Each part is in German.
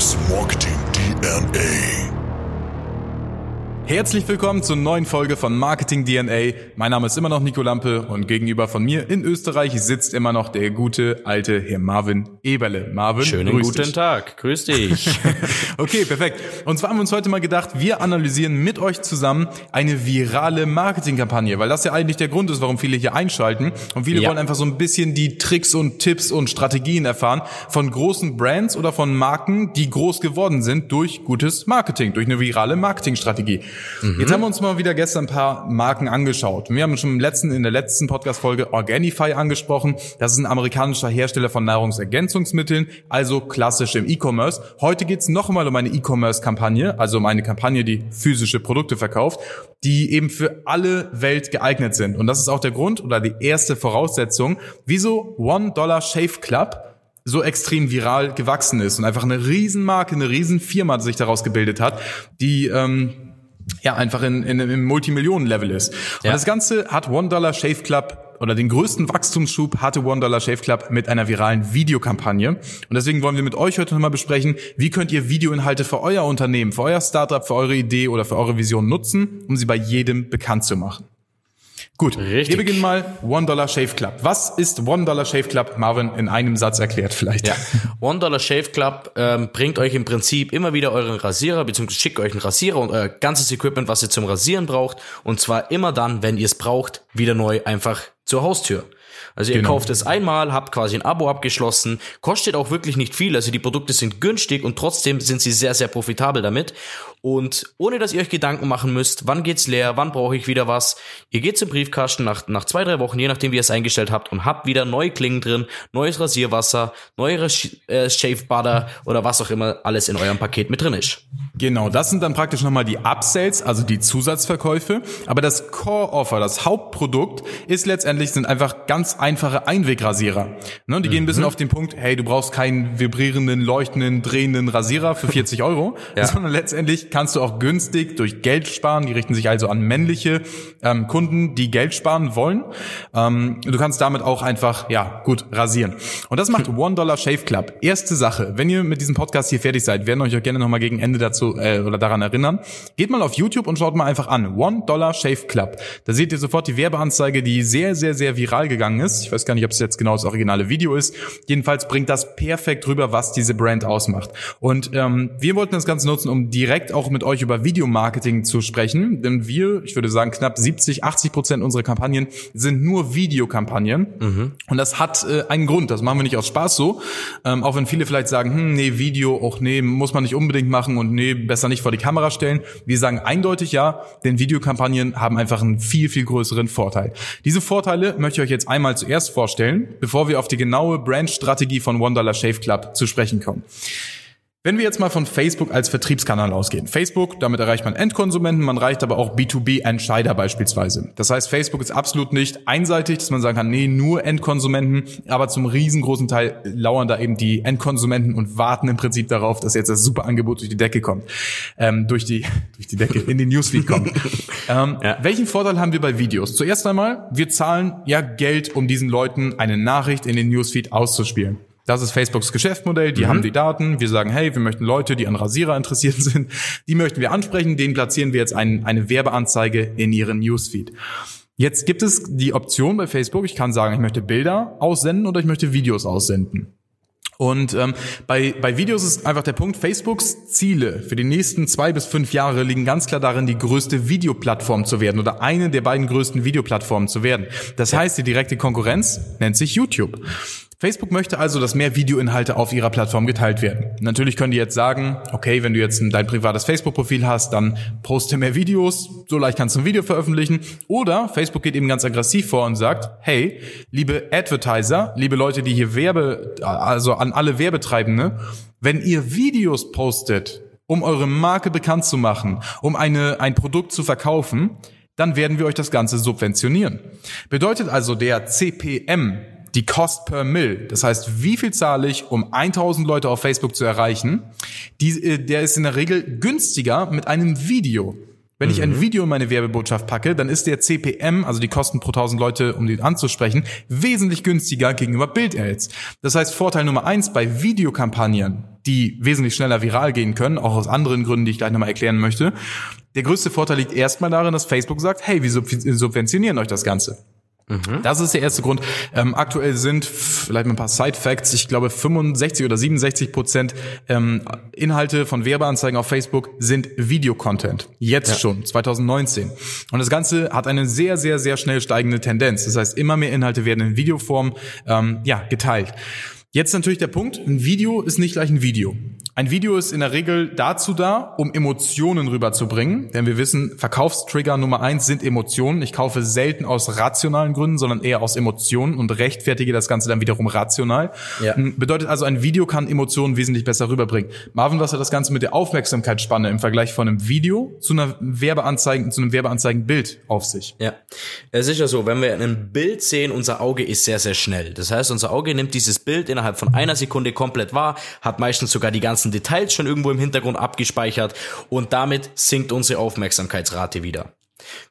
Vertriebs Marketing DNA. Herzlich willkommen zur neuen Folge von Marketing DNA. Mein Name ist immer noch Nico Lampe und gegenüber von mir in Österreich sitzt immer noch der gute alte Herr Marvin Eberle. Marvin, schönen grüß guten dich. Tag, grüß dich. okay, perfekt. Und zwar haben wir uns heute mal gedacht, wir analysieren mit euch zusammen eine virale Marketingkampagne, weil das ja eigentlich der Grund ist, warum viele hier einschalten und viele Ja. wollen einfach so ein bisschen die Tricks und Tipps und Strategien erfahren von großen Brands oder von Marken, die groß geworden sind durch gutes Marketing, durch eine virale Marketingstrategie. Jetzt haben wir uns mal wieder gestern ein paar Marken angeschaut. Wir haben schon im letzten, in der letzten Podcast-Folge Organifi angesprochen. Das ist ein amerikanischer Hersteller von Nahrungsergänzungsmitteln, also klassisch im E-Commerce. Heute geht es noch einmal um eine E-Commerce-Kampagne, also um eine Kampagne, die physische Produkte verkauft, die eben für alle Welt geeignet sind. Und das ist auch der Grund oder die erste Voraussetzung, wieso One Dollar Shave Club so extrem viral gewachsen ist und einfach eine Riesenmarke, eine Riesenfirma sich daraus gebildet hat, die ähm, ja einfach in, in, im Multimillionen-Level ist. Und Ja. das Ganze hat One Dollar Shave Club oder den größten Wachstumsschub hatte One Dollar Shave Club mit einer viralen Videokampagne. Und deswegen wollen wir mit euch heute nochmal besprechen, wie könnt ihr Videoinhalte für euer Unternehmen, für euer Startup, für eure Idee oder für eure Vision nutzen, um sie bei jedem bekannt zu machen. Gut, Richtig. wir beginnen mal One Dollar Shave Club. Was ist One Dollar Shave Club? Marvin, in einem Satz erklärt vielleicht. Ja. One Dollar Shave Club ähm, bringt euch im Prinzip immer wieder euren Rasierer, beziehungsweise schickt euch einen Rasierer und euer ganzes Equipment, was ihr zum Rasieren braucht. Und zwar immer dann, wenn ihr es braucht, wieder neu einfach zur Haustür. Also ihr Genau. kauft es einmal, habt quasi ein Abo abgeschlossen, kostet auch wirklich nicht viel, also die Produkte sind günstig und trotzdem sind sie sehr, sehr profitabel damit. Und ohne dass ihr euch Gedanken machen müsst, wann geht's leer, wann brauche ich wieder was, ihr geht zum Briefkasten nach, nach zwei, drei Wochen, je nachdem wie ihr es eingestellt habt und habt wieder neue Klingen drin, neues Rasierwasser, neue Sch- äh, Shave Butter oder was auch immer alles in eurem Paket mit drin ist. Genau, das sind dann praktisch nochmal die Upsells, also die Zusatzverkäufe. Aber das Core-Offer, das Hauptprodukt, ist letztendlich, sind einfach ganz einfache Einwegrasierer. Ne, die gehen ein bisschen auf den Punkt, hey, du brauchst keinen vibrierenden, leuchtenden, drehenden Rasierer für 40 Euro, Ja. sondern letztendlich kannst du auch günstig durch Geld sparen. Die richten sich also an männliche ähm, Kunden, die Geld sparen wollen. Ähm, du kannst damit auch einfach, ja, gut rasieren. Und das macht One Dollar Shave Club. Erste Sache, wenn ihr mit diesem Podcast hier fertig seid, werden euch auch gerne nochmal gegen Ende dazu äh, oder daran erinnern. Geht mal auf YouTube und schaut mal einfach an. One Dollar Shave Club. Da seht ihr sofort die Werbeanzeige, die sehr, sehr, sehr viral gegangen ist. Ich weiß gar nicht, ob es jetzt genau das originale Video ist. Jedenfalls bringt das perfekt rüber, was diese Brand ausmacht. Und ähm, wir wollten das Ganze nutzen, um direkt auch mit euch über Videomarketing zu sprechen. Denn wir, ich würde sagen, knapp 70, 80 Prozent unserer Kampagnen sind nur Videokampagnen. Und das hat äh, einen Grund. Das machen wir nicht aus Spaß so. Ähm, auch wenn viele vielleicht sagen, hm, nee, Video, auch nee, muss man nicht unbedingt machen und nee, besser nicht vor die Kamera stellen. Wir sagen eindeutig ja, denn Videokampagnen haben einfach einen viel, viel größeren Vorteil. Diese Vorteile möchte ich euch jetzt einmal zuerst vorstellen, bevor wir auf die genaue Brandstrategie von Dollar Shave Club zu sprechen kommen. Wenn wir jetzt mal von Facebook als Vertriebskanal ausgehen. Facebook, damit erreicht man Endkonsumenten, man erreicht aber auch B2B-Entscheider beispielsweise. Das heißt, Facebook ist absolut nicht einseitig, dass man sagen kann, nee, nur Endkonsumenten, aber zum riesengroßen Teil lauern da eben die Endkonsumenten und warten im Prinzip darauf, dass jetzt das super Angebot durch die Decke kommt. Ähm, durch die, durch die Decke, in den Newsfeed kommt. ähm, Ja. Welchen Vorteil haben wir bei Videos? Zuerst einmal, wir zahlen ja Geld, um diesen Leuten eine Nachricht in den Newsfeed auszuspielen. Das ist Facebooks Geschäftsmodell. Die haben die Daten. Wir sagen, hey, wir möchten Leute, die an Rasierer interessiert sind, die möchten wir ansprechen. Denen platzieren wir jetzt ein, eine Werbeanzeige in ihren Newsfeed. Jetzt gibt es die Option bei Facebook. Ich kann sagen, ich möchte Bilder aussenden oder ich möchte Videos aussenden. Und ähm, bei, bei Videos ist einfach der Punkt, Facebooks Ziele für die nächsten zwei bis fünf Jahre liegen ganz klar darin, die größte Videoplattform zu werden oder eine der beiden größten Videoplattformen zu werden. Das heißt, die direkte Konkurrenz nennt sich YouTube. Facebook möchte also, dass mehr Videoinhalte auf ihrer Plattform geteilt werden. Natürlich können die jetzt sagen, okay, wenn du jetzt ein- dein privates Facebook-Profil hast, dann poste mehr Videos, so leicht kannst du ein Video veröffentlichen. Oder Facebook geht eben ganz aggressiv vor und sagt, hey, liebe Advertiser, liebe Leute, die hier Werbe, also an alle Werbetreibende, wenn ihr Videos postet, um eure Marke bekannt zu machen, um eine, ein Produkt zu verkaufen, dann werden wir euch das Ganze subventionieren. Bedeutet also der CPM, die Cost per Mill, das heißt, wie viel zahle ich, um 1000 Leute auf Facebook zu erreichen, die, äh, der ist in der Regel günstiger mit einem Video. Wenn ich ein Video in meine Werbebotschaft packe, dann ist der CPM, also die Kosten pro 1000 Leute, um die anzusprechen, wesentlich günstiger gegenüber Bild-Ads. Das heißt, Vorteil Nummer eins bei Videokampagnen die wesentlich schneller viral gehen können, auch aus anderen Gründen, die ich gleich nochmal erklären möchte. Der größte Vorteil liegt erstmal darin, dass Facebook sagt, hey, wir subventionieren euch das Ganze. Mhm. Das ist der erste Grund. Ähm, aktuell sind vielleicht mal ein paar Side Facts. Ich glaube 65 oder 67 Prozent ähm, Inhalte von Werbeanzeigen auf Facebook sind Videocontent. Jetzt ja. schon 2019. Und das Ganze hat eine sehr sehr sehr schnell steigende Tendenz. Das heißt, immer mehr Inhalte werden in Videoform ähm, ja geteilt. Jetzt natürlich der Punkt, ein Video ist nicht gleich ein Video. Ein Video ist in der Regel dazu da, um Emotionen rüberzubringen, denn wir wissen, Verkaufstrigger Nummer eins sind Emotionen. Ich kaufe selten aus rationalen Gründen, sondern eher aus Emotionen und rechtfertige das Ganze dann wiederum rational. Ja. Hm, bedeutet also, ein Video kann Emotionen wesentlich besser rüberbringen. Marvin, was hat das Ganze mit der Aufmerksamkeitsspanne im Vergleich von einem Video zu einer Werbeanzeigen, zu einem Werbeanzeigenbild auf sich? Ja, es ist ja so, wenn wir ein Bild sehen, unser Auge ist sehr, sehr schnell. Das heißt, unser Auge nimmt dieses Bild in innerhalb von einer Sekunde komplett wahr, hat meistens sogar die ganzen Details schon irgendwo im Hintergrund abgespeichert und damit sinkt unsere Aufmerksamkeitsrate wieder.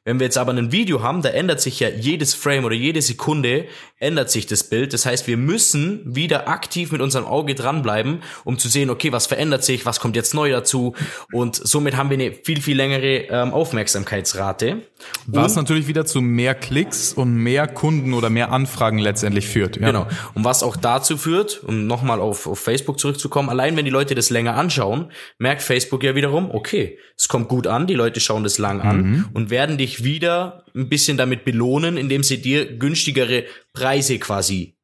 Wenn wir jetzt aber ein Video haben, da ändert sich ja jedes Frame oder jede Sekunde ändert sich das Bild. Das heißt, wir müssen wieder aktiv mit unserem Auge dranbleiben, um zu sehen, okay, was verändert sich, was kommt jetzt neu dazu. Und somit haben wir eine viel, viel längere ähm, Aufmerksamkeitsrate. Was und, natürlich wieder zu mehr Klicks und mehr Kunden oder mehr Anfragen letztendlich führt. Ja. Genau. Und was auch dazu führt, um nochmal auf, auf Facebook zurückzukommen, allein wenn die Leute das länger anschauen, merkt Facebook ja wiederum, okay, es kommt gut an, die Leute schauen das lang an mhm. und werden dich wieder ein bisschen damit belohnen, indem sie dir günstigere Preise quasi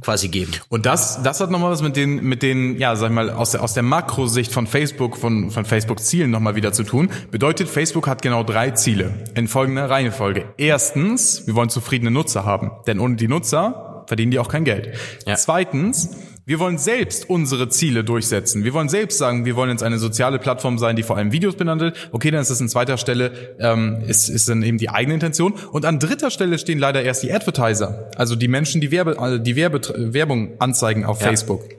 quasi geben. Und das, das hat nochmal was mit den, mit den, ja, sag ich mal, aus der, aus der Makrosicht von Facebook, von, von Facebook Zielen nochmal wieder zu tun. Bedeutet, Facebook hat genau drei Ziele in folgender Reihenfolge. Erstens, wir wollen zufriedene Nutzer haben, denn ohne die Nutzer verdienen die auch kein Geld. Ja. Zweitens, wir wollen selbst unsere Ziele durchsetzen. Wir wollen selbst sagen, wir wollen jetzt eine soziale Plattform sein, die vor allem Videos benannt. Okay, dann ist das an zweiter Stelle, ähm, ist, ist dann eben die eigene Intention. Und an dritter Stelle stehen leider erst die Advertiser, also die Menschen, die Werbe, also die Werbe, Werbung anzeigen auf ja. Facebook.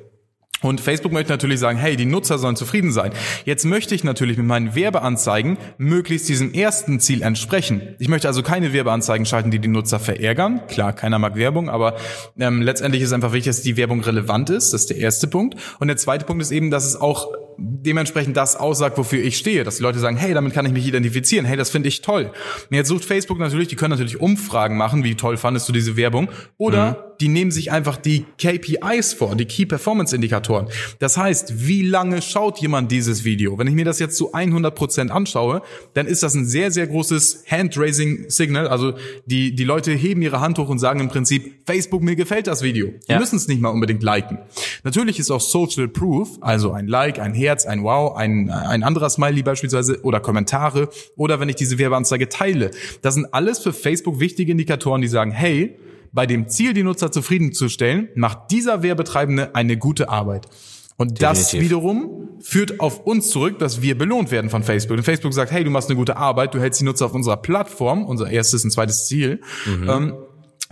Und Facebook möchte natürlich sagen, hey, die Nutzer sollen zufrieden sein. Jetzt möchte ich natürlich mit meinen Werbeanzeigen möglichst diesem ersten Ziel entsprechen. Ich möchte also keine Werbeanzeigen schalten, die die Nutzer verärgern. Klar, keiner mag Werbung, aber ähm, letztendlich ist einfach wichtig, dass die Werbung relevant ist. Das ist der erste Punkt. Und der zweite Punkt ist eben, dass es auch dementsprechend das aussagt, wofür ich stehe. Dass die Leute sagen, hey, damit kann ich mich identifizieren. Hey, das finde ich toll. Und jetzt sucht Facebook natürlich, die können natürlich Umfragen machen, wie toll fandest du diese Werbung. Oder mhm. die nehmen sich einfach die KPIs vor, die Key Performance Indikatoren. Das heißt, wie lange schaut jemand dieses Video? Wenn ich mir das jetzt zu 100 Prozent anschaue, dann ist das ein sehr, sehr großes Hand-Raising-Signal. Also die, die Leute heben ihre Hand hoch und sagen im Prinzip, Facebook, mir gefällt das Video. Die ja. müssen es nicht mal unbedingt liken. Natürlich ist auch Social Proof, also ein Like, ein Her Herz, ein Wow, ein, ein anderer Smiley beispielsweise oder Kommentare oder wenn ich diese Werbeanzeige teile. Das sind alles für Facebook wichtige Indikatoren, die sagen, hey, bei dem Ziel, die Nutzer zufriedenzustellen, macht dieser Werbetreibende eine gute Arbeit. Und das wiederum führt auf uns zurück, dass wir belohnt werden von Facebook. Und Facebook sagt, hey, du machst eine gute Arbeit, du hältst die Nutzer auf unserer Plattform, unser erstes und zweites Ziel. Mhm. Ähm,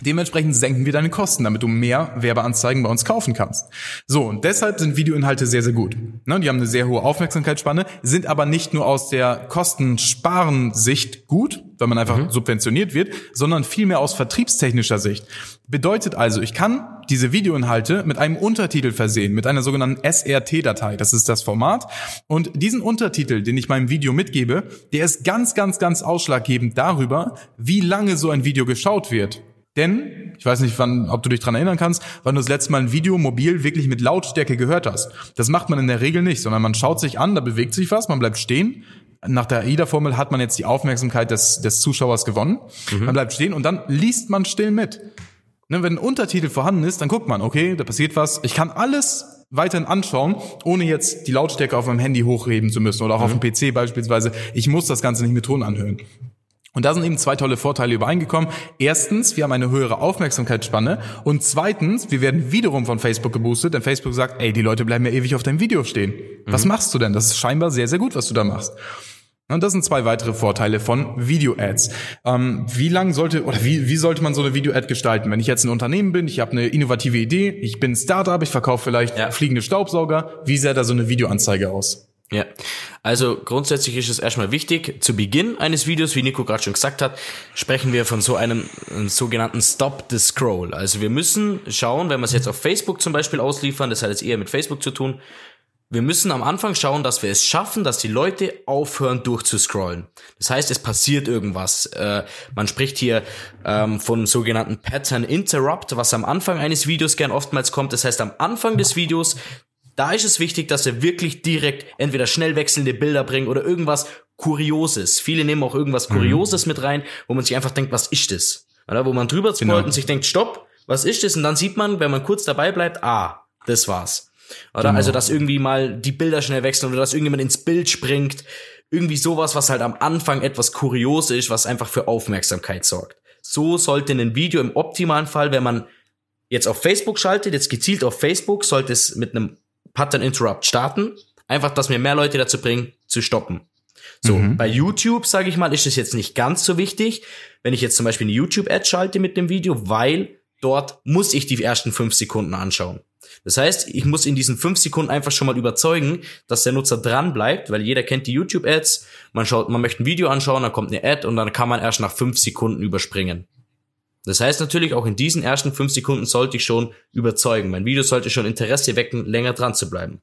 Dementsprechend senken wir deine Kosten, damit du mehr Werbeanzeigen bei uns kaufen kannst. So, und deshalb sind Videoinhalte sehr, sehr gut. Ne, die haben eine sehr hohe Aufmerksamkeitsspanne, sind aber nicht nur aus der Kostensparen-Sicht gut, weil man einfach mhm. subventioniert wird, sondern vielmehr aus vertriebstechnischer Sicht. Bedeutet also, ich kann diese Videoinhalte mit einem Untertitel versehen, mit einer sogenannten SRT-Datei. Das ist das Format. Und diesen Untertitel, den ich meinem Video mitgebe, der ist ganz, ganz, ganz ausschlaggebend darüber, wie lange so ein Video geschaut wird. Denn, ich weiß nicht, wann, ob du dich dran erinnern kannst, wann du das letzte Mal ein Video mobil wirklich mit Lautstärke gehört hast. Das macht man in der Regel nicht, sondern man schaut sich an, da bewegt sich was, man bleibt stehen. Nach der AIDA-Formel hat man jetzt die Aufmerksamkeit des, des Zuschauers gewonnen. Mhm. Man bleibt stehen und dann liest man still mit. Ne, wenn ein Untertitel vorhanden ist, dann guckt man, okay, da passiert was. Ich kann alles weiterhin anschauen, ohne jetzt die Lautstärke auf meinem Handy hochheben zu müssen oder auch mhm. auf dem PC beispielsweise. Ich muss das Ganze nicht mit Ton anhören. Und da sind eben zwei tolle Vorteile übereingekommen. Erstens, wir haben eine höhere Aufmerksamkeitsspanne. Und zweitens, wir werden wiederum von Facebook geboostet, denn Facebook sagt, ey, die Leute bleiben ja ewig auf deinem Video stehen. Mhm. Was machst du denn? Das ist scheinbar sehr, sehr gut, was du da machst. Und das sind zwei weitere Vorteile von Video-Ads. Ähm, wie lang sollte oder wie, wie sollte man so eine Video-Ad gestalten? Wenn ich jetzt ein Unternehmen bin, ich habe eine innovative Idee, ich bin Startup, ich verkaufe vielleicht ja. fliegende Staubsauger, wie sähe da so eine Videoanzeige aus? Ja, also grundsätzlich ist es erstmal wichtig, zu Beginn eines Videos, wie Nico gerade schon gesagt hat, sprechen wir von so einem, einem sogenannten Stop the Scroll. Also wir müssen schauen, wenn wir es jetzt auf Facebook zum Beispiel ausliefern, das hat jetzt eher mit Facebook zu tun, wir müssen am Anfang schauen, dass wir es schaffen, dass die Leute aufhören durchzuscrollen. Das heißt, es passiert irgendwas. Äh, man spricht hier ähm, von sogenannten Pattern Interrupt, was am Anfang eines Videos gern oftmals kommt. Das heißt, am Anfang des Videos, da ist es wichtig, dass wir wirklich direkt entweder schnell wechselnde Bilder bringen oder irgendwas Kurioses. Viele nehmen auch irgendwas Kurioses mhm. mit rein, wo man sich einfach denkt, was ist das? Oder wo man drüber scrollt genau. und sich denkt, stopp, was ist das? Und dann sieht man, wenn man kurz dabei bleibt, ah, das war's. Oder genau. also, dass irgendwie mal die Bilder schnell wechseln oder dass irgendjemand ins Bild springt. Irgendwie sowas, was halt am Anfang etwas kurios ist, was einfach für Aufmerksamkeit sorgt. So sollte ein Video im optimalen Fall, wenn man jetzt auf Facebook schaltet, jetzt gezielt auf Facebook, sollte es mit einem Pattern Interrupt starten. Einfach, dass wir mehr Leute dazu bringen, zu stoppen. So, mhm. bei YouTube, sage ich mal, ist es jetzt nicht ganz so wichtig, wenn ich jetzt zum Beispiel eine YouTube-Ad schalte mit dem Video, weil dort muss ich die ersten fünf Sekunden anschauen. Das heißt, ich muss in diesen fünf Sekunden einfach schon mal überzeugen, dass der Nutzer dran bleibt, weil jeder kennt die YouTube-Ads. Man schaut, man möchte ein Video anschauen, dann kommt eine Ad und dann kann man erst nach fünf Sekunden überspringen. Das heißt natürlich, auch in diesen ersten fünf Sekunden sollte ich schon überzeugen. Mein Video sollte schon Interesse wecken, länger dran zu bleiben.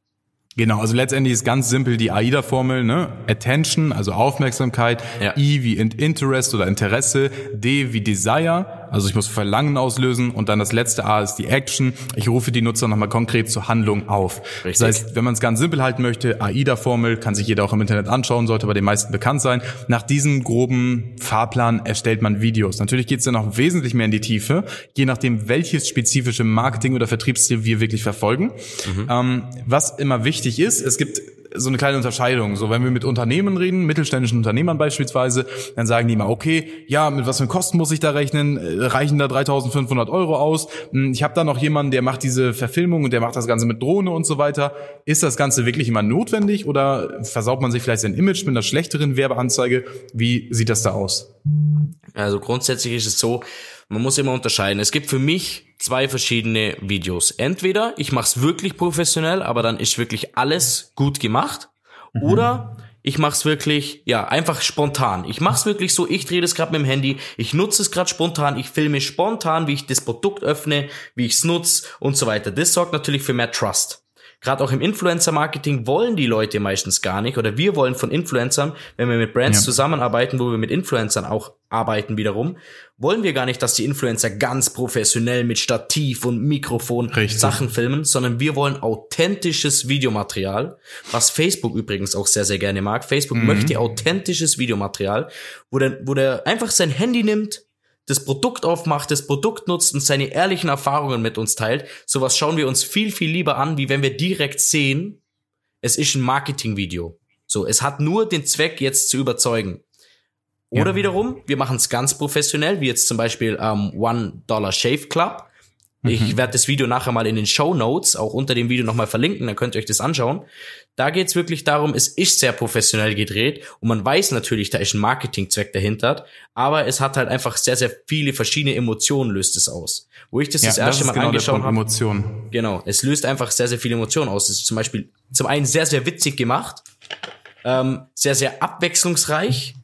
Genau, also letztendlich ist ganz simpel die AIDA-Formel, ne? Attention, also Aufmerksamkeit, ja. I wie Interest oder Interesse, D wie Desire, also ich muss Verlangen auslösen und dann das letzte A ist die Action. Ich rufe die Nutzer nochmal konkret zur Handlung auf. Richtig. Das heißt, wenn man es ganz simpel halten möchte, AIDA-Formel kann sich jeder auch im Internet anschauen, sollte bei den meisten bekannt sein. Nach diesem groben Fahrplan erstellt man Videos. Natürlich geht es dann auch wesentlich mehr in die Tiefe, je nachdem, welches spezifische Marketing- oder Vertriebsziel wir wirklich verfolgen. Mhm. Ähm, was immer wichtig wichtig ist, es gibt so eine kleine Unterscheidung. So, wenn wir mit Unternehmen reden, mittelständischen Unternehmern beispielsweise, dann sagen die immer, okay, ja, mit was für Kosten muss ich da rechnen? Äh, reichen da 3.500 Euro aus? Hm, ich habe da noch jemanden, der macht diese Verfilmung und der macht das Ganze mit Drohne und so weiter. Ist das Ganze wirklich immer notwendig oder versaut man sich vielleicht sein Image mit einer schlechteren Werbeanzeige? Wie sieht das da aus? Also grundsätzlich ist es so, man muss immer unterscheiden. Es gibt für mich zwei verschiedene Videos. Entweder ich mache es wirklich professionell, aber dann ist wirklich alles gut gemacht. Mhm. Oder ich mache es wirklich, ja, einfach spontan. Ich mache es wirklich so, ich drehe das gerade mit dem Handy, ich nutze es gerade spontan, ich filme spontan, wie ich das Produkt öffne, wie ich es nutze und so weiter. Das sorgt natürlich für mehr Trust gerade auch im Influencer-Marketing wollen die Leute meistens gar nicht oder wir wollen von Influencern, wenn wir mit Brands ja. zusammenarbeiten, wo wir mit Influencern auch arbeiten wiederum, wollen wir gar nicht, dass die Influencer ganz professionell mit Stativ und Mikrofon Richtig. Sachen filmen, sondern wir wollen authentisches Videomaterial, was Facebook übrigens auch sehr, sehr gerne mag. Facebook mhm. möchte authentisches Videomaterial, wo der, wo der einfach sein Handy nimmt, das Produkt aufmacht, das Produkt nutzt und seine ehrlichen Erfahrungen mit uns teilt, sowas schauen wir uns viel, viel lieber an, wie wenn wir direkt sehen, es ist ein Marketingvideo. So, es hat nur den Zweck, jetzt zu überzeugen. Oder ja. wiederum, wir machen es ganz professionell, wie jetzt zum Beispiel ähm, One Dollar Shave Club. Ich mhm. werde das Video nachher mal in den Show Notes, auch unter dem Video nochmal verlinken, dann könnt ihr euch das anschauen. Da geht's wirklich darum, es ist sehr professionell gedreht und man weiß natürlich, da ist ein Marketingzweck dahinter, aber es hat halt einfach sehr, sehr viele verschiedene Emotionen löst es aus. Wo ich das ja, das erste das Mal genau angeschaut habe. Emotionen. Genau, es löst einfach sehr, sehr viele Emotionen aus. Es ist zum Beispiel zum einen sehr, sehr witzig gemacht, ähm, sehr, sehr abwechslungsreich.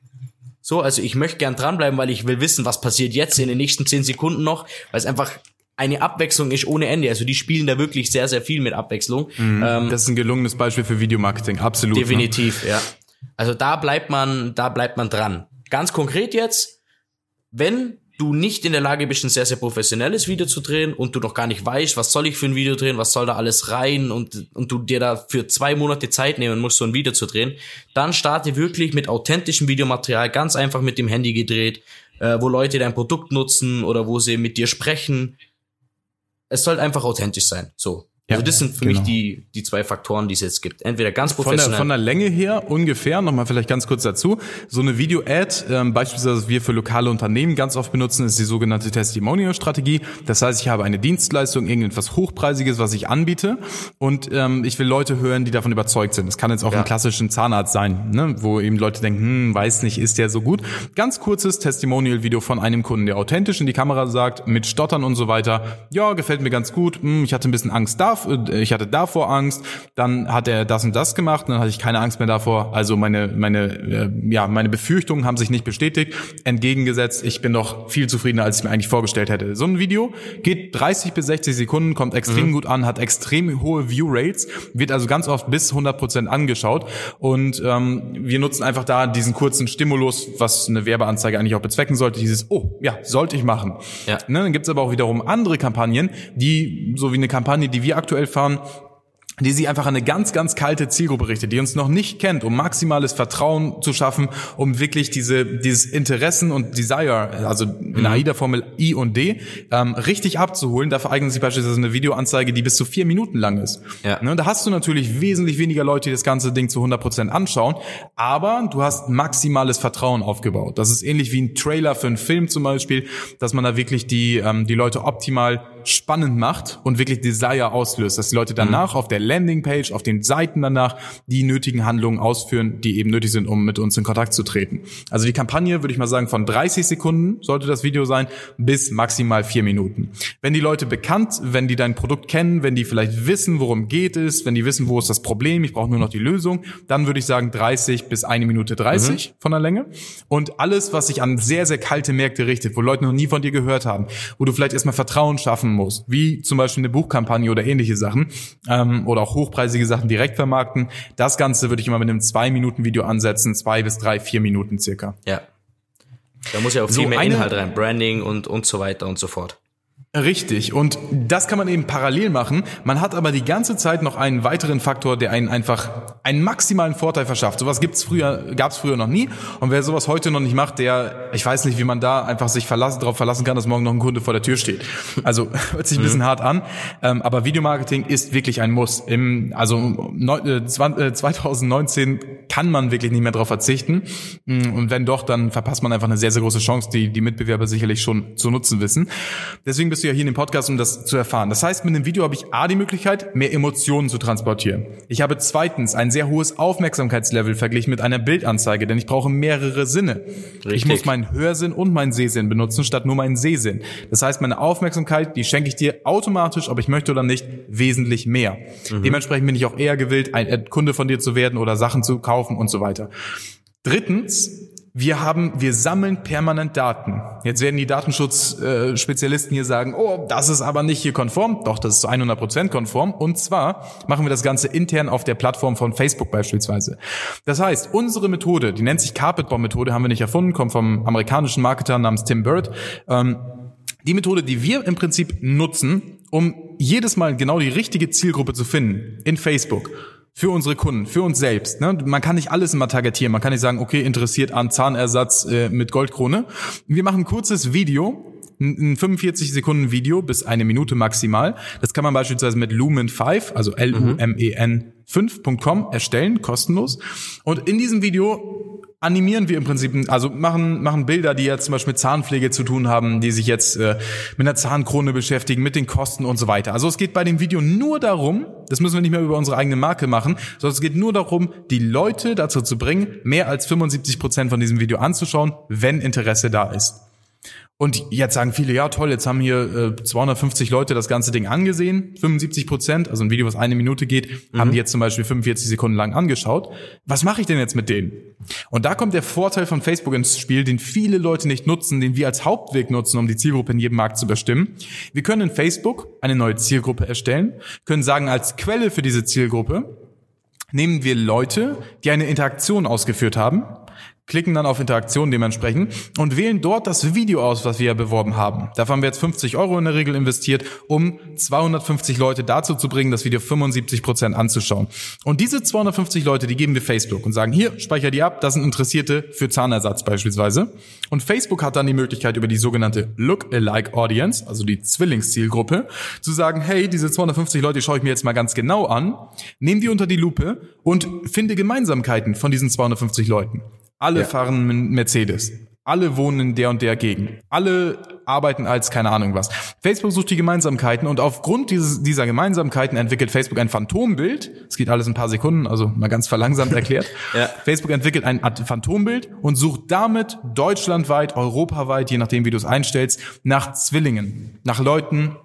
So, also ich möchte gern dranbleiben, weil ich will wissen, was passiert jetzt in den nächsten zehn Sekunden noch, weil es einfach eine Abwechslung ist ohne Ende. Also die spielen da wirklich sehr, sehr viel mit Abwechslung. Mhm, ähm, das ist ein gelungenes Beispiel für Videomarketing, absolut. Ne? Definitiv, ne? ja. Also da bleibt man, da bleibt man dran. Ganz konkret jetzt, wenn du nicht in der Lage bist, ein sehr, sehr professionelles Video zu drehen und du noch gar nicht weißt, was soll ich für ein Video drehen, was soll da alles rein und, und du dir da für zwei Monate Zeit nehmen musst, so ein Video zu drehen, dann starte wirklich mit authentischem Videomaterial, ganz einfach mit dem Handy gedreht, äh, wo Leute dein Produkt nutzen oder wo sie mit dir sprechen, es soll einfach authentisch sein. So. Ja, also das sind für genau. mich die, die zwei Faktoren, die es jetzt gibt. Entweder ganz professionell. Von der, von der Länge her ungefähr, nochmal vielleicht ganz kurz dazu, so eine Video-Ad, ähm, beispielsweise was wir für lokale Unternehmen ganz oft benutzen, ist die sogenannte Testimonial-Strategie. Das heißt, ich habe eine Dienstleistung, irgendetwas Hochpreisiges, was ich anbiete und ähm, ich will Leute hören, die davon überzeugt sind. Das kann jetzt auch ja. ein klassischen Zahnarzt sein, ne, wo eben Leute denken, hm, weiß nicht, ist der so gut. Ganz kurzes Testimonial-Video von einem Kunden, der authentisch in die Kamera sagt, mit Stottern und so weiter, ja, gefällt mir ganz gut, hm, ich hatte ein bisschen Angst davor, ich hatte davor Angst, dann hat er das und das gemacht, dann hatte ich keine Angst mehr davor. Also meine, meine, äh, ja, meine Befürchtungen haben sich nicht bestätigt. Entgegengesetzt, ich bin doch viel zufriedener, als ich mir eigentlich vorgestellt hätte. So ein Video geht 30 bis 60 Sekunden, kommt extrem mhm. gut an, hat extrem hohe View-Rates, wird also ganz oft bis 100 Prozent angeschaut und ähm, wir nutzen einfach da diesen kurzen Stimulus, was eine Werbeanzeige eigentlich auch bezwecken sollte, dieses, oh, ja, sollte ich machen. Ja. Ne, dann gibt's aber auch wiederum andere Kampagnen, die, so wie eine Kampagne, die wir aktuell fahren, die sich einfach an eine ganz, ganz kalte Zielgruppe richtet, die uns noch nicht kennt, um maximales Vertrauen zu schaffen, um wirklich diese, dieses Interessen und Desire, also in der mhm. AIDA-Formel I und D, ähm, richtig abzuholen. Dafür eignet sich beispielsweise eine Videoanzeige, die bis zu vier Minuten lang ist. Ja. Ne, da hast du natürlich wesentlich weniger Leute, die das ganze Ding zu 100 Prozent anschauen, aber du hast maximales Vertrauen aufgebaut. Das ist ähnlich wie ein Trailer für einen Film zum Beispiel, dass man da wirklich die, ähm, die Leute optimal spannend macht und wirklich Desire auslöst, dass die Leute danach mhm. auf der Landingpage, auf den Seiten danach die nötigen Handlungen ausführen, die eben nötig sind, um mit uns in Kontakt zu treten. Also die Kampagne, würde ich mal sagen, von 30 Sekunden sollte das Video sein, bis maximal vier Minuten. Wenn die Leute bekannt, wenn die dein Produkt kennen, wenn die vielleicht wissen, worum geht es, wenn die wissen, wo ist das Problem, ich brauche nur noch die Lösung, dann würde ich sagen 30 bis eine Minute 30 mhm. von der Länge. Und alles, was sich an sehr, sehr kalte Märkte richtet, wo Leute noch nie von dir gehört haben, wo du vielleicht erstmal Vertrauen schaffen machen muss, wie zum Beispiel eine Buchkampagne oder ähnliche Sachen ähm, oder auch hochpreisige Sachen direkt vermarkten. Das Ganze würde ich immer mit einem zwei Minuten Video ansetzen, zwei bis drei, vier Minuten circa. Ja. Da muss ja auch viel so mehr Inhalt rein, Branding und und so weiter und so fort. Richtig. Und das kann man eben parallel machen. Man hat aber die ganze Zeit noch einen weiteren Faktor, der einen einfach einen maximalen Vorteil verschafft. Sowas gibt's früher, gab's früher noch nie. Und wer sowas heute noch nicht macht, der, ich weiß nicht, wie man da einfach sich verlassen, darauf verlassen kann, dass morgen noch ein Kunde vor der Tür steht. Also hört sich ein bisschen mhm. hart an. Ähm, aber Videomarketing ist wirklich ein Muss. Im, also 2019 äh, kann man wirklich nicht mehr darauf verzichten. Mm, und wenn doch, dann verpasst man einfach eine sehr, sehr große Chance, die die Mitbewerber sicherlich schon zu nutzen wissen. Deswegen bist du ja hier in dem Podcast, um das zu erfahren. Das heißt, mit dem Video habe ich A, die Möglichkeit, mehr Emotionen zu transportieren. Ich habe zweitens ein sehr hohes Aufmerksamkeitslevel verglichen mit einer Bildanzeige, denn ich brauche mehrere Sinne. Richtig. Ich muss meinen Hörsinn und meinen Sehsinn benutzen, statt nur meinen Sehsinn. Das heißt, meine Aufmerksamkeit, die schenke ich dir automatisch, ob ich möchte oder nicht, wesentlich mehr. Mhm. Dementsprechend bin ich auch eher gewillt, ein Kunde von dir zu werden oder Sachen zu kaufen und so weiter. Drittens, wir haben, wir sammeln permanent Daten. Jetzt werden die Datenschutzspezialisten hier sagen, oh, das ist aber nicht hier konform. Doch, das ist zu 100 Prozent konform. Und zwar machen wir das Ganze intern auf der Plattform von Facebook beispielsweise. Das heißt, unsere Methode, die nennt sich Carpetbomb-Methode, haben wir nicht erfunden, kommt vom amerikanischen Marketer namens Tim Bird. Ähm, die Methode, die wir im Prinzip nutzen, um jedes Mal genau die richtige Zielgruppe zu finden in Facebook für unsere Kunden, für uns selbst. Ne? Man kann nicht alles immer targetieren. Man kann nicht sagen, okay, interessiert an Zahnersatz äh, mit Goldkrone. Wir machen ein kurzes Video, ein 45 Sekunden Video bis eine Minute maximal. Das kann man beispielsweise mit Lumen 5, also L-U-M-E-N 5.com erstellen, kostenlos. Und in diesem Video animieren wir im Prinzip, also machen, machen Bilder, die jetzt zum Beispiel mit Zahnpflege zu tun haben, die sich jetzt äh, mit einer Zahnkrone beschäftigen, mit den Kosten und so weiter. Also es geht bei dem Video nur darum, das müssen wir nicht mehr über unsere eigene Marke machen, sondern es geht nur darum, die Leute dazu zu bringen, mehr als 75 Prozent von diesem Video anzuschauen, wenn Interesse da ist. Und jetzt sagen viele, ja toll, jetzt haben hier äh, 250 Leute das ganze Ding angesehen, 75 Prozent, also ein Video, was eine Minute geht, mhm. haben die jetzt zum Beispiel 45 Sekunden lang angeschaut. Was mache ich denn jetzt mit denen? Und da kommt der Vorteil von Facebook ins Spiel, den viele Leute nicht nutzen, den wir als Hauptweg nutzen, um die Zielgruppe in jedem Markt zu bestimmen. Wir können in Facebook eine neue Zielgruppe erstellen, können sagen, als Quelle für diese Zielgruppe nehmen wir Leute, die eine Interaktion ausgeführt haben, klicken dann auf Interaktion dementsprechend und wählen dort das Video aus, was wir beworben haben. Dafür haben wir jetzt 50 Euro in der Regel investiert, um 250 Leute dazu zu bringen, das Video 75 Prozent anzuschauen. Und diese 250 Leute, die geben wir Facebook und sagen, hier, speicher die ab, das sind Interessierte für Zahnersatz beispielsweise. Und Facebook hat dann die Möglichkeit über die sogenannte Look-alike Audience, also die Zwillingszielgruppe, zu sagen, hey, diese 250 Leute schaue ich mir jetzt mal ganz genau an, nehme die unter die Lupe und finde Gemeinsamkeiten von diesen 250 Leuten. Alle ja. fahren Mercedes. Alle wohnen in der und der Gegend. Alle arbeiten als keine Ahnung was. Facebook sucht die Gemeinsamkeiten und aufgrund dieses, dieser Gemeinsamkeiten entwickelt Facebook ein Phantombild. Es geht alles ein paar Sekunden, also mal ganz verlangsamt erklärt. ja. Facebook entwickelt ein Phantombild und sucht damit deutschlandweit, europaweit, je nachdem wie du es einstellst, nach Zwillingen, nach Leuten,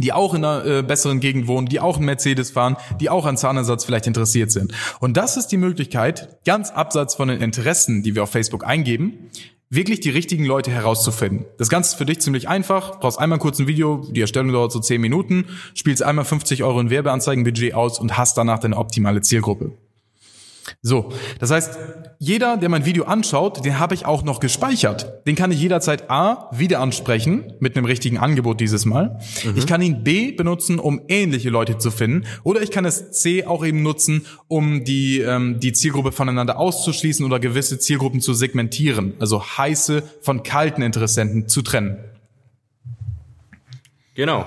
die auch in einer äh, besseren Gegend wohnen, die auch einen Mercedes fahren, die auch an Zahnersatz vielleicht interessiert sind. Und das ist die Möglichkeit, ganz abseits von den Interessen, die wir auf Facebook eingeben, wirklich die richtigen Leute herauszufinden. Das Ganze ist für dich ziemlich einfach. Brauchst einmal kurz ein Video, die Erstellung dauert so 10 Minuten, spielst einmal 50 Euro in Werbeanzeigenbudget aus und hast danach deine optimale Zielgruppe. So, das heißt, jeder, der mein Video anschaut, den habe ich auch noch gespeichert. Den kann ich jederzeit A wieder ansprechen, mit einem richtigen Angebot dieses Mal. Mhm. Ich kann ihn B benutzen, um ähnliche Leute zu finden. Oder ich kann es C auch eben nutzen, um die, ähm, die Zielgruppe voneinander auszuschließen oder gewisse Zielgruppen zu segmentieren. Also heiße von kalten Interessenten zu trennen. Genau.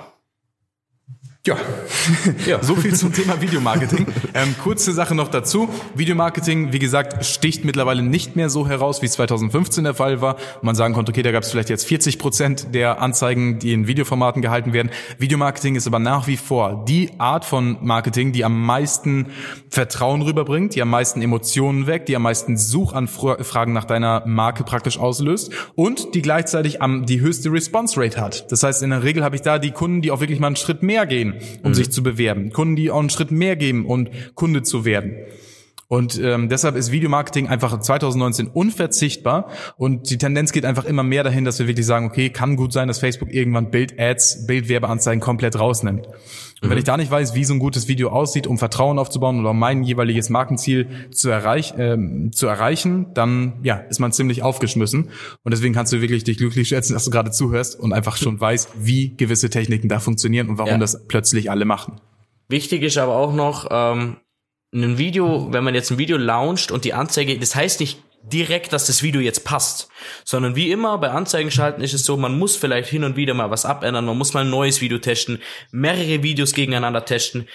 Ja, ja. so viel zum Thema Videomarketing. Ähm, kurze Sache noch dazu. Videomarketing, wie gesagt, sticht mittlerweile nicht mehr so heraus, wie es 2015 der Fall war. Man sagen konnte, okay, da gab es vielleicht jetzt 40 Prozent der Anzeigen, die in Videoformaten gehalten werden. Videomarketing ist aber nach wie vor die Art von Marketing, die am meisten Vertrauen rüberbringt, die am meisten Emotionen weckt, die am meisten Suchanfragen nach deiner Marke praktisch auslöst und die gleichzeitig am, die höchste Response Rate hat. Das heißt, in der Regel habe ich da die Kunden, die auch wirklich mal einen Schritt mehr gehen um mhm. sich zu bewerben. Kunden, die auch einen Schritt mehr geben und Kunde zu werden. Und ähm, deshalb ist Videomarketing einfach 2019 unverzichtbar und die Tendenz geht einfach immer mehr dahin, dass wir wirklich sagen, okay, kann gut sein, dass Facebook irgendwann Bild-Ads, Bildwerbeanzeigen komplett rausnimmt. Und mhm. wenn ich da nicht weiß, wie so ein gutes Video aussieht, um Vertrauen aufzubauen oder um mein jeweiliges Markenziel zu, erreich, ähm, zu erreichen, dann ja, ist man ziemlich aufgeschmissen. Und deswegen kannst du wirklich dich glücklich schätzen, dass du gerade zuhörst und einfach schon weißt, wie gewisse Techniken da funktionieren und warum ja. das plötzlich alle machen. Wichtig ist aber auch noch, ähm, ein Video, wenn man jetzt ein Video launcht und die Anzeige, das heißt nicht direkt, dass das Video jetzt passt, sondern wie immer bei Anzeigen schalten ist es so, man muss vielleicht hin und wieder mal was abändern, man muss mal ein neues Video testen, mehrere Videos gegeneinander testen.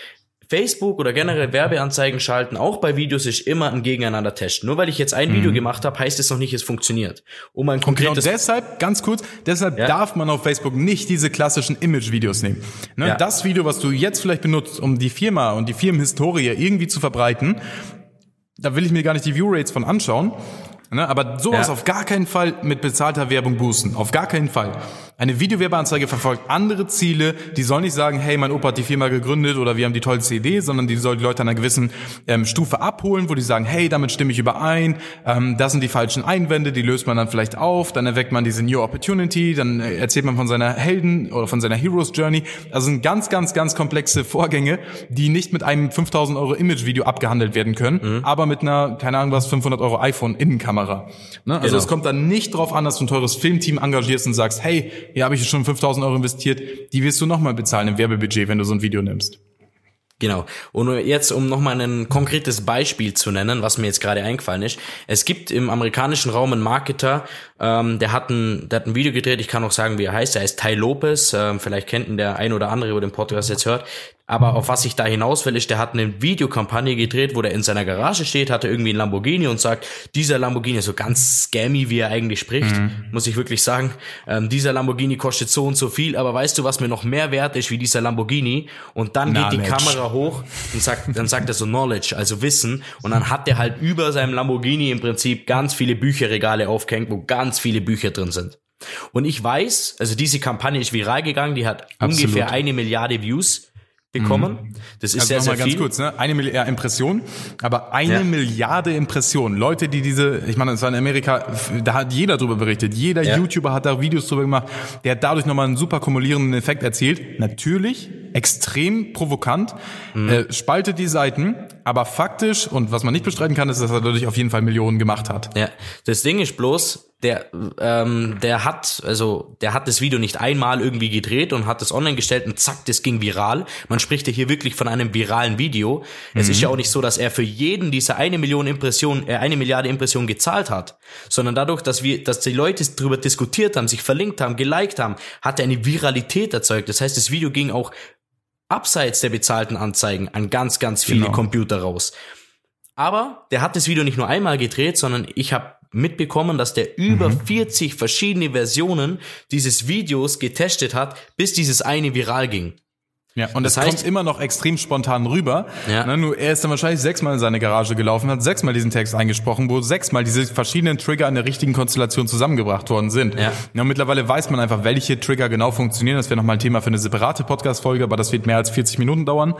Facebook oder generell Werbeanzeigen schalten, auch bei Videos ist immer ein Gegeneinander testen. Nur weil ich jetzt ein Video mhm. gemacht habe, heißt es noch nicht, es funktioniert. Um ein konkretes und genau deshalb, ganz kurz, deshalb ja. darf man auf Facebook nicht diese klassischen Image-Videos nehmen. Ne? Ja. Das Video, was du jetzt vielleicht benutzt, um die Firma und die Firmenhistorie irgendwie zu verbreiten, da will ich mir gar nicht die View-Rates von anschauen. Ne? Aber sowas ja. auf gar keinen Fall mit bezahlter Werbung boosten. Auf gar keinen Fall. Eine Videowerbeanzeige verfolgt andere Ziele. Die soll nicht sagen, hey, mein Opa hat die Firma gegründet oder wir haben die tollste Idee, sondern die soll die Leute an einer gewissen ähm, Stufe abholen, wo die sagen, hey, damit stimme ich überein. Ähm, das sind die falschen Einwände, die löst man dann vielleicht auf. Dann erweckt man diese New Opportunity. Dann äh, erzählt man von seiner Helden oder von seiner Heroes Journey. Also sind ganz, ganz, ganz komplexe Vorgänge, die nicht mit einem 5000 Euro Image-Video abgehandelt werden können, mhm. aber mit einer, keine Ahnung was, 500 Euro iPhone-Innenkamera. Ne? Also genau. es kommt dann nicht drauf an, dass du ein teures Filmteam engagierst und sagst, hey, hier habe ich schon 5000 Euro investiert, die wirst du nochmal bezahlen im Werbebudget, wenn du so ein Video nimmst. Genau. Und jetzt, um nochmal ein konkretes Beispiel zu nennen, was mir jetzt gerade eingefallen ist. Es gibt im amerikanischen Raum einen Marketer, ähm, der, hat ein, der hat ein Video gedreht, ich kann auch sagen, wie er heißt. Er heißt Ty Lopez. Ähm, vielleicht kennt ihn der ein oder andere, wo den Podcast jetzt hört. Aber auf was ich da hinaus will, ist, der hat eine Videokampagne gedreht, wo der in seiner Garage steht, hat er irgendwie einen Lamborghini und sagt, dieser Lamborghini, so ganz scammy, wie er eigentlich spricht, mhm. muss ich wirklich sagen, ähm, dieser Lamborghini kostet so und so viel, aber weißt du, was mir noch mehr wert ist wie dieser Lamborghini? Und dann Knowledge. geht die Kamera hoch und sagt, dann sagt er so Knowledge, also Wissen, und dann hat er halt über seinem Lamborghini im Prinzip ganz viele Bücherregale aufgehängt, wo ganz viele Bücher drin sind. Und ich weiß, also diese Kampagne ist viral gegangen, die hat Absolut. ungefähr eine Milliarde Views bekommen. Mhm. Das ist also sehr, sehr mal ganz viel. kurz, ne? Eine Milliarde Impression, aber eine ja. Milliarde Impressionen. Leute, die diese, ich meine, das war in Amerika, da hat jeder drüber berichtet. Jeder ja. YouTuber hat da Videos drüber gemacht. Der hat dadurch nochmal einen super kumulierenden Effekt erzielt. Natürlich, extrem provokant, mhm. äh, spaltet die Seiten, aber faktisch, und was man nicht bestreiten kann, ist, dass er dadurch auf jeden Fall Millionen gemacht hat. Ja, das Ding ist bloß, der, ähm, der hat, also der hat das Video nicht einmal irgendwie gedreht und hat das online gestellt und zack, das ging viral. Man spricht ja hier wirklich von einem viralen Video. Mhm. Es ist ja auch nicht so, dass er für jeden diese eine Million Impressionen, äh, eine Milliarde Impressionen gezahlt hat, sondern dadurch, dass wir, dass die Leute darüber diskutiert haben, sich verlinkt haben, geliked haben, hat er eine Viralität erzeugt. Das heißt, das Video ging auch abseits der bezahlten Anzeigen an ganz, ganz viele genau. Computer raus. Aber der hat das Video nicht nur einmal gedreht, sondern ich habe mitbekommen, dass der über mhm. 40 verschiedene Versionen dieses Videos getestet hat, bis dieses eine viral ging. Ja, und das, Das heißt- kommt immer noch extrem spontan rüber. Ja. Ne, nur er ist dann wahrscheinlich sechsmal in seine Garage gelaufen, hat sechsmal diesen Text eingesprochen, wo sechsmal diese verschiedenen Trigger in der richtigen Konstellation zusammengebracht worden sind. Ja. und mittlerweile weiß man einfach, welche Trigger genau funktionieren. Das wäre nochmal ein Thema für eine separate Podcast-Folge, aber das wird mehr als 40 Minuten dauern,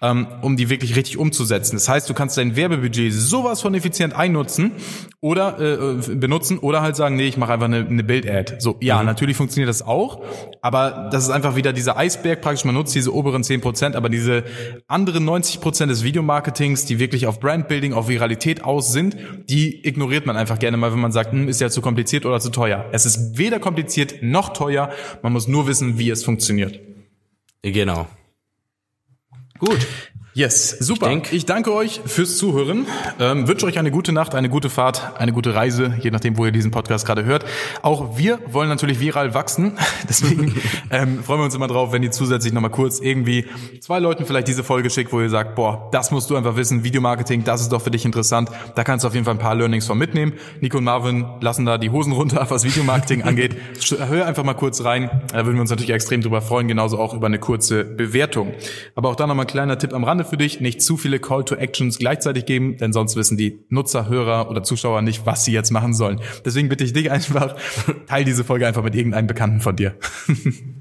ähm, um die wirklich richtig umzusetzen. Das heißt, du kannst dein Werbebudget sowas von effizient einnutzen oder äh, äh, benutzen oder halt sagen, nee, ich mache einfach eine, eine Bild-Ad. So, ja, natürlich funktioniert das auch, aber das ist einfach wieder dieser Eisberg praktisch. Man nutzt diese oberen 10%, aber diese anderen 90% des Videomarketings, die wirklich auf Brandbuilding, auf Viralität aus sind, die ignoriert man einfach gerne mal, wenn man sagt, hm, ist ja zu kompliziert oder zu teuer. Es ist weder kompliziert noch teuer. Man muss nur wissen, wie es funktioniert. Genau. Gut. Yes, super. Ich, denk- danke euch fürs Zuhören. Ähm, wünsche euch eine gute Nacht, eine gute Fahrt, eine gute Reise, je nachdem, wo ihr diesen Podcast gerade hört. Auch wir wollen natürlich viral wachsen. Deswegen ähm, freuen wir uns immer drauf, wenn ihr zusätzlich nochmal kurz irgendwie zwei Leuten vielleicht diese Folge schickt, wo ihr sagt, boah, das musst du einfach wissen, Videomarketing, das ist doch für dich interessant. Da kannst du auf jeden Fall ein paar Learnings von mitnehmen. Nico und Marvin lassen da die Hosen runter, was Videomarketing angeht. Hör einfach mal kurz rein. Da würden wir uns natürlich extrem drüber freuen, genauso auch über eine kurze Bewertung. Aber auch da nochmal ein kleiner Tipp am Rande für dich. Nicht zu viele Call to Actions gleichzeitig geben, denn sonst wissen die Nutzer, Hörer oder Zuschauer nicht, was sie jetzt machen sollen. Deswegen bitte ich dich einfach, teil diese Folge einfach mit irgendeinem Bekannten von dir.